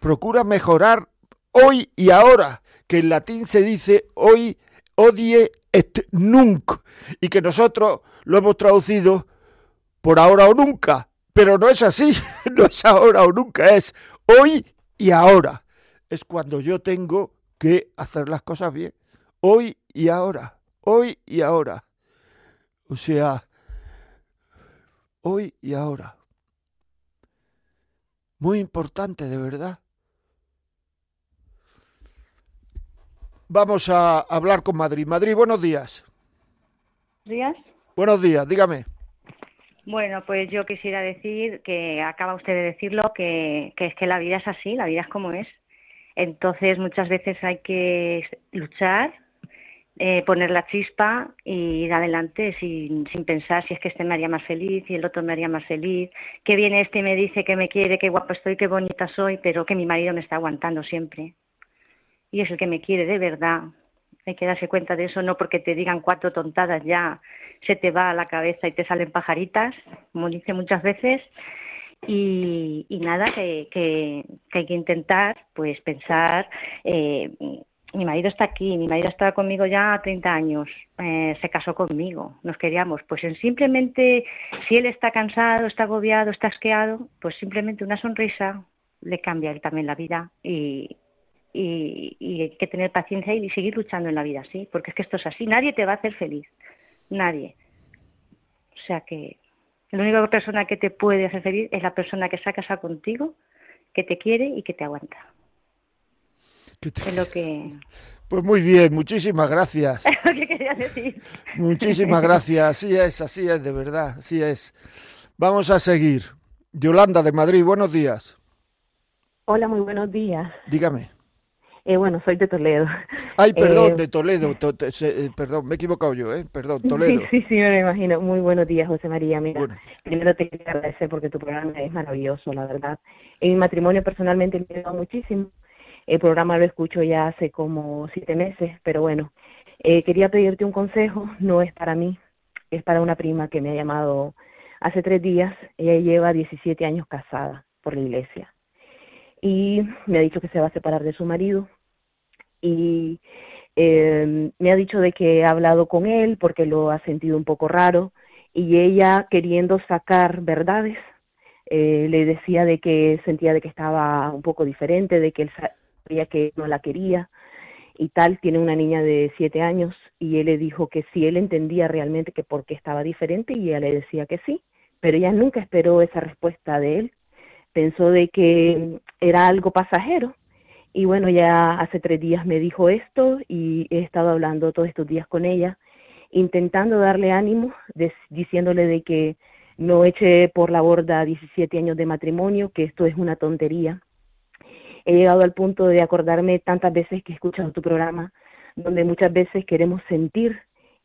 Procura mejorar hoy y ahora, que en latín se dice hoy odie et nunc, y que nosotros lo hemos traducido por ahora o nunca. Pero no es así, (laughs) no es ahora o nunca, es hoy y ahora. Es cuando yo tengo que hacer las cosas bien. Hoy y ahora, hoy y ahora. O sea, hoy y ahora. Muy importante, de verdad. Vamos a hablar con Madrid. Madrid, buenos días. ¿Días? Buenos días, dígame. Bueno, pues yo quisiera decir que acaba usted de decirlo, que, que es que la vida es así, la vida es como es. Entonces muchas veces hay que luchar, eh, poner la chispa y ir adelante sin, sin pensar si es que este me haría más feliz y el otro me haría más feliz, que viene este y me dice que me quiere, qué guapo estoy, qué bonita soy, pero que mi marido me está aguantando siempre. Y es el que me quiere de verdad. Hay que darse cuenta de eso, no porque te digan cuatro tontadas ya se te va a la cabeza y te salen pajaritas, como dice muchas veces. Y, nada, que, hay que intentar pues pensar eh, mi marido está aquí, mi marido estaba conmigo ya 30 años, eh, se casó conmigo, nos queríamos. Pues en simplemente, si él está cansado, está agobiado, está asqueado, pues simplemente una sonrisa le cambia a él también la vida y, y, y, hay que tener paciencia y seguir luchando en la vida, sí, porque es que esto es así, nadie te va a hacer feliz, nadie. O sea que la única persona que te puede hacer feliz es la persona que se ha casado contigo, que te quiere y que te aguanta. Es lo que... (laughs) Pues muy bien, muchísimas gracias. (laughs) ¿Qué quería decir? Muchísimas gracias, así es, así es, de verdad, así es. Vamos a seguir. Yolanda de Madrid, buenos días. Hola, muy buenos días. Dígame. Eh, bueno, soy de Toledo. Ay, perdón, eh, de Toledo, eh, perdón, me he equivocado yo, ¿eh? Perdón, Toledo. Sí, sí, sí, me imagino. Muy buenos días, José María. Mira, primero te quiero agradecer porque tu programa es maravilloso, la verdad. En mi matrimonio personalmente me ha ayudado muchísimo el programa lo escucho ya hace como siete meses, pero bueno, eh, quería pedirte un consejo, no es para mí, es para una prima que me ha llamado hace tres días, ella lleva 17 años casada por la iglesia y me ha dicho que se va a separar de su marido. Y eh, me ha dicho de que ha hablado con él porque lo ha sentido un poco raro. Y ella queriendo sacar verdades eh, le decía de que sentía de que estaba un poco diferente, de que él que no la quería. Y tal, tiene una niña de siete años y él le dijo que si él entendía realmente que por qué estaba diferente y ella le decía que sí, pero ella nunca esperó esa respuesta de él, pensó de que era algo pasajero y bueno, ya hace tres días me dijo esto y he estado hablando todos estos días con ella intentando darle ánimo, diciéndole de que no eche por la borda 17 años de matrimonio, que esto es una tontería. He llegado al punto de acordarme tantas veces que he escuchado tu programa, donde muchas veces queremos sentir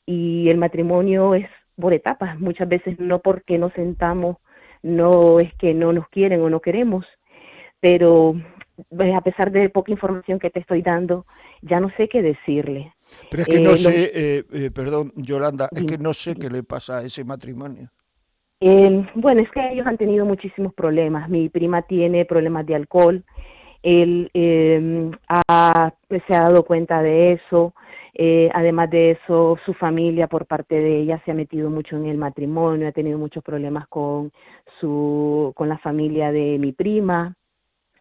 y el matrimonio es por etapas, muchas veces no porque nos sentamos, no es que no nos quieren o no queremos, pero pues, a pesar de poca información que te estoy dando, ya no sé qué decirle. Pero es que no eh, sé, eh, eh, perdón, Yolanda, es que no sé qué le pasa a ese matrimonio. bueno, es que ellos han tenido muchísimos problemas. Mi prima tiene problemas de alcohol. Él em, se ha dado cuenta de eso. Además de eso, su familia, por parte de ella, se ha metido mucho en el matrimonio, ha tenido muchos problemas con su, con la familia de mi prima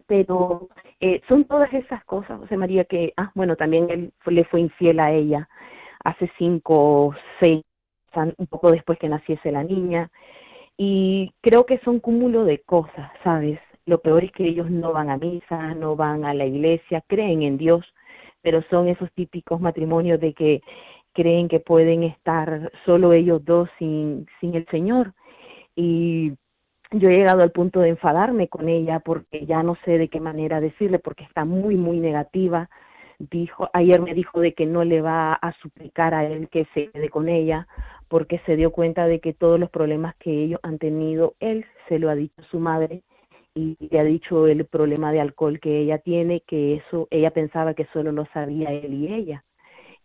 pero eh, son todas esas cosas, José María, que, ah, bueno, también él le fue infiel a ella hace cinco, seis, un poco después que naciese la niña, y creo que son cúmulo de cosas, ¿sabes? Lo peor es que ellos no van a misa, no van a la iglesia, creen en Dios, pero son esos típicos matrimonios de que creen que pueden estar solo ellos dos sin, sin el Señor. Y yo he llegado al punto de enfadarme con ella porque ya no sé de qué manera decirle porque está muy muy negativa dijo ayer me dijo de que no le va a suplicar a él que se quede con ella porque se dio cuenta de que todos los problemas que ellos han tenido él se lo ha dicho a su madre y le ha dicho el problema de alcohol que ella tiene que eso ella pensaba que solo lo sabía él y ella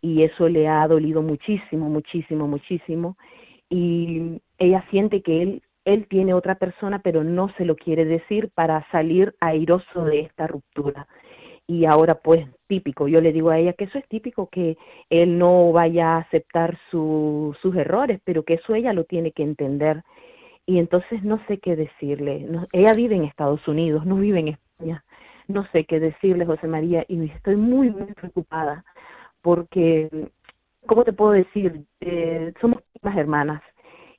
y eso le ha dolido muchísimo muchísimo muchísimo y ella siente que él él tiene otra persona, pero no se lo quiere decir para salir airoso de esta ruptura. Y ahora, pues, típico, yo le digo a ella que eso es típico, que él no vaya a aceptar sus errores, pero que eso ella lo tiene que entender. Y entonces no sé qué decirle. ella vive en Estados Unidos, no vive en España. No sé qué decirle, José María, y estoy muy, muy preocupada porque, ¿cómo te puedo decir? Eh, somos hermanas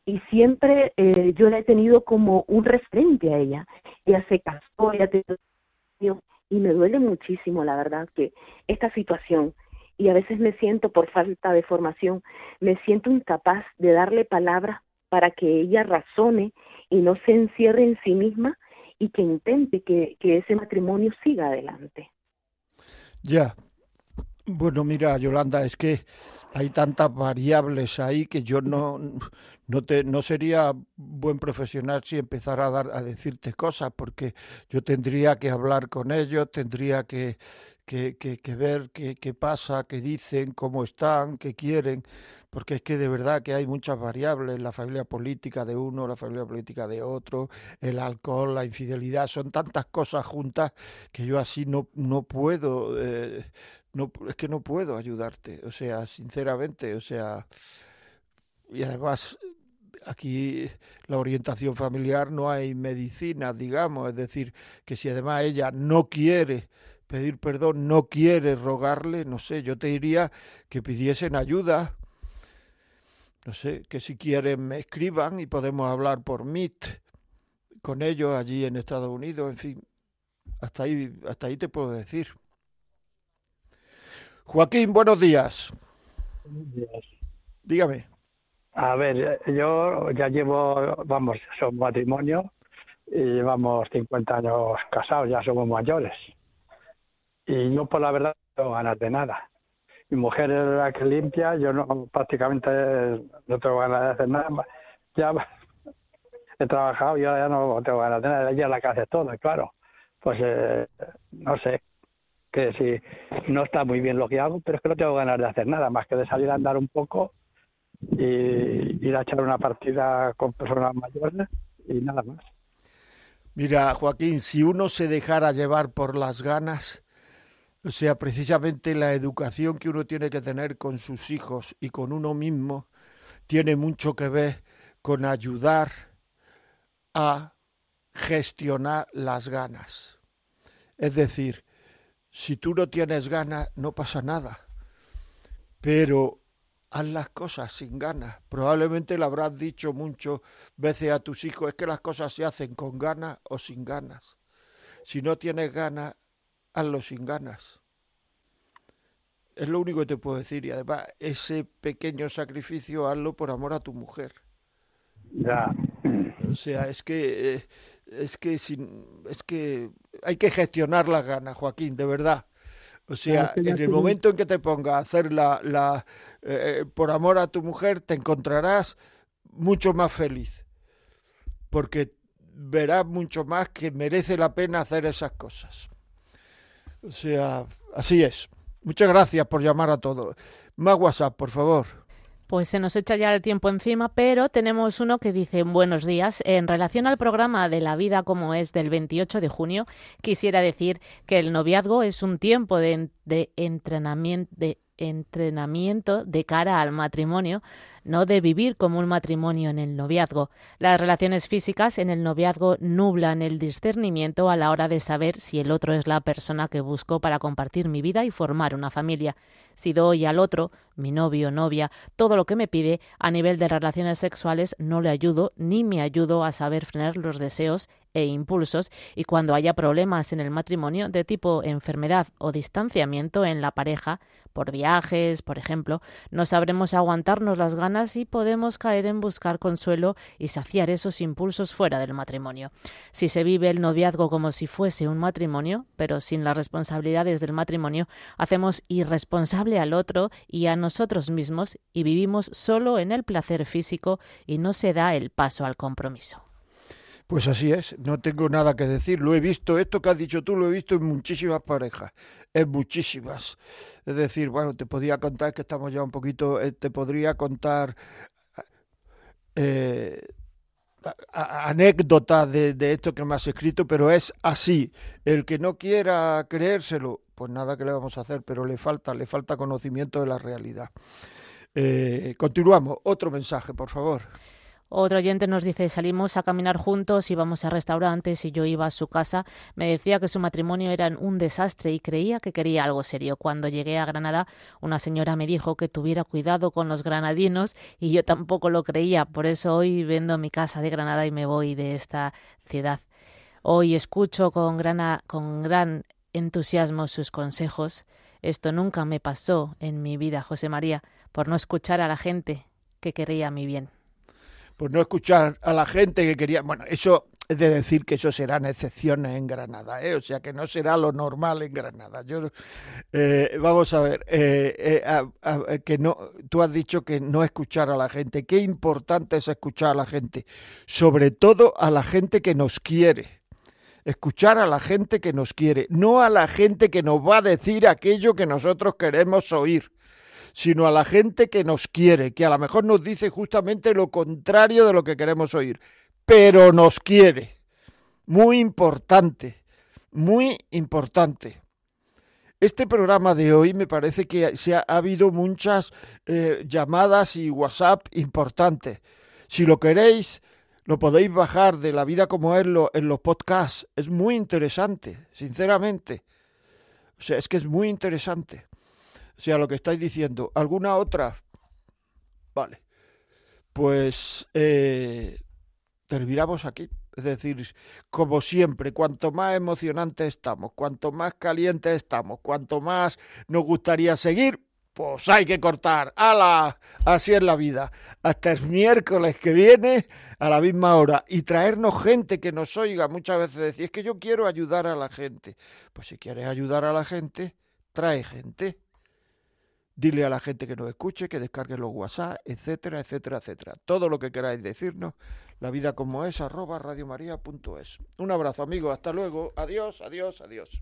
y siempre eh, yo la he tenido como un referente a ella. Ella se casó, ella tenido y me duele muchísimo, la verdad, que esta situación, y a veces me siento, por falta de formación, me siento incapaz de darle palabras para que ella razone y no se encierre en sí misma y que intente que, que ese matrimonio siga adelante. Ya. Bueno, mira, Yolanda, es que hay tantas variables ahí que yo no, no, te, no sería buen profesional si empezara a, dar, a decirte cosas, porque yo tendría que hablar con ellos, tendría que, que, que, ver qué, qué pasa, qué dicen, cómo están, qué quieren, porque es que de verdad que hay muchas variables, la familia política de uno, la familia política de otro, el alcohol, la infidelidad, son tantas cosas juntas que yo así no, no puedo, eh, no, es que no puedo ayudarte, o sea, sinceramente, o sea, y además aquí la orientación familiar no hay medicina, digamos, es decir, que si además ella no quiere pedir perdón, no quiere rogarle, no sé, yo te diría que pidiesen ayuda, no sé, que si quieren me escriban y podemos hablar por Meet con ellos allí en Estados Unidos, en fin, hasta ahí, hasta ahí te puedo decir. Joaquín, buenos días. Buenos días. Dígame. A ver, yo ya llevo, vamos, somos matrimonio y llevamos 50 años casados, ya somos mayores. Y yo, por la verdad, no tengo ganas de nada. Mi mujer es la que limpia, yo no prácticamente no tengo ganas de hacer nada. Ya he trabajado y ahora ya no tengo ganas de nada. Ella es la que hace todo, claro. Pues eh, no sé, que si no está muy bien lo que hago, pero es que no tengo ganas de hacer nada más que de salir a andar un poco y ir a echar una partida con personas mayores y nada más. Mira, Joaquín, si uno se dejara llevar por las ganas, o sea, precisamente la educación que uno tiene que tener con sus hijos y con uno mismo, tiene mucho que ver con ayudar a gestionar las ganas. Es decir, si tú no tienes ganas, no pasa nada. Pero haz las cosas sin ganas. Probablemente le habrás dicho muchas veces a tus hijos, es que las cosas se hacen con ganas o sin ganas. Si no tienes ganas, hazlo sin ganas. Es lo único que te puedo decir. Y además, ese pequeño sacrificio hazlo por amor a tu mujer. Ya. O sea, es que eh, es que sin, es que hay que gestionar las ganas, Joaquín, de verdad. O sea, en el momento en que te ponga a hacer la, la eh, por amor a tu mujer, te encontrarás mucho más feliz. Porque verás mucho más que merece la pena hacer esas cosas. O sea, así es. Muchas gracias por llamar a todos. Más WhatsApp, por favor. Pues se nos echa ya el tiempo encima, pero tenemos uno que dice buenos días. En relación al programa de la vida como es del 28 de junio, quisiera decir que el noviazgo es un tiempo de, de entrenamiento, de entrenamiento de cara al matrimonio, no de vivir como un matrimonio en el noviazgo. Las relaciones físicas en el noviazgo nublan el discernimiento a la hora de saber si el otro es la persona que busco para compartir mi vida y formar una familia. Si doy al otro, mi novio o novia, todo lo que me pide a nivel de relaciones sexuales, no le ayudo ni me ayudo a saber frenar los deseos e impulsos y cuando haya problemas en el matrimonio de tipo enfermedad o distanciamiento en la pareja, por viajes, por ejemplo, no sabremos aguantarnos las ganas y podemos caer en buscar consuelo y saciar esos impulsos fuera del matrimonio. Si se vive el noviazgo como si fuese un matrimonio, pero sin las responsabilidades del matrimonio, hacemos irresponsable al otro y a nosotros mismos y vivimos solo en el placer físico y no se da el paso al compromiso. Pues así es, no tengo nada que decir. Lo he visto, esto que has dicho tú, lo he visto en muchísimas parejas, en muchísimas. Es decir, bueno, te podría contar, que estamos ya un poquito, eh, te podría contar eh, anécdotas de, de, esto que me has escrito, pero es así. El que no quiera creérselo, pues nada que le vamos a hacer, pero le falta, le falta conocimiento de la realidad. Eh, continuamos. Otro mensaje, por favor. Otro oyente nos dice, salimos a caminar juntos, íbamos a restaurantes y yo iba a su casa. Me decía que su matrimonio era un desastre y creía que quería algo serio. Cuando llegué a Granada, una señora me dijo que tuviera cuidado con los granadinos y yo tampoco lo creía. Por eso hoy vendo mi casa de Granada y me voy de esta ciudad. Hoy escucho con gran, con gran entusiasmo sus consejos. Esto nunca me pasó en mi vida, José María, por no escuchar a la gente que quería mi bien pues no escuchar a la gente que quería. Bueno, eso es de decir que eso serán excepciones en Granada, ¿eh? o sea que no será lo normal en Granada. Yo, eh, vamos a ver, eh, eh que no, tú has dicho que no escuchar a la gente. Qué importante es escuchar a la gente, sobre todo a la gente que nos quiere. Escuchar a la gente que nos quiere, no a la gente que nos va a decir aquello que nosotros queremos oír sino a la gente que nos quiere, que a lo mejor nos dice justamente lo contrario de lo que queremos oír, pero nos quiere. Muy importante, muy importante. Este programa de hoy me parece que se ha, habido muchas eh, llamadas y WhatsApp importantes. Si lo queréis, lo podéis bajar de la vida como es lo, en los podcasts. Es muy interesante, sinceramente. O sea, es que es muy interesante sea lo que estáis diciendo. ¿Alguna otra? Vale. Pues eh, terminamos aquí. Es decir, como siempre, cuanto más emocionantes estamos, cuanto más calientes estamos, cuanto más nos gustaría seguir, pues hay que cortar. ¡Hala! Así es la vida. Hasta el miércoles que viene a la misma hora y traernos gente que nos oiga. Muchas veces decir, es que yo quiero ayudar a la gente. Pues si quieres ayudar a la gente, trae gente. Dile a la gente que nos escuche, que descargue los WhatsApp, etcétera, etcétera, etcétera. Todo lo que queráis decirnos, la vida como es, arroba radiomaria.es. Un abrazo, amigos. Hasta luego. Adiós, adiós, adiós.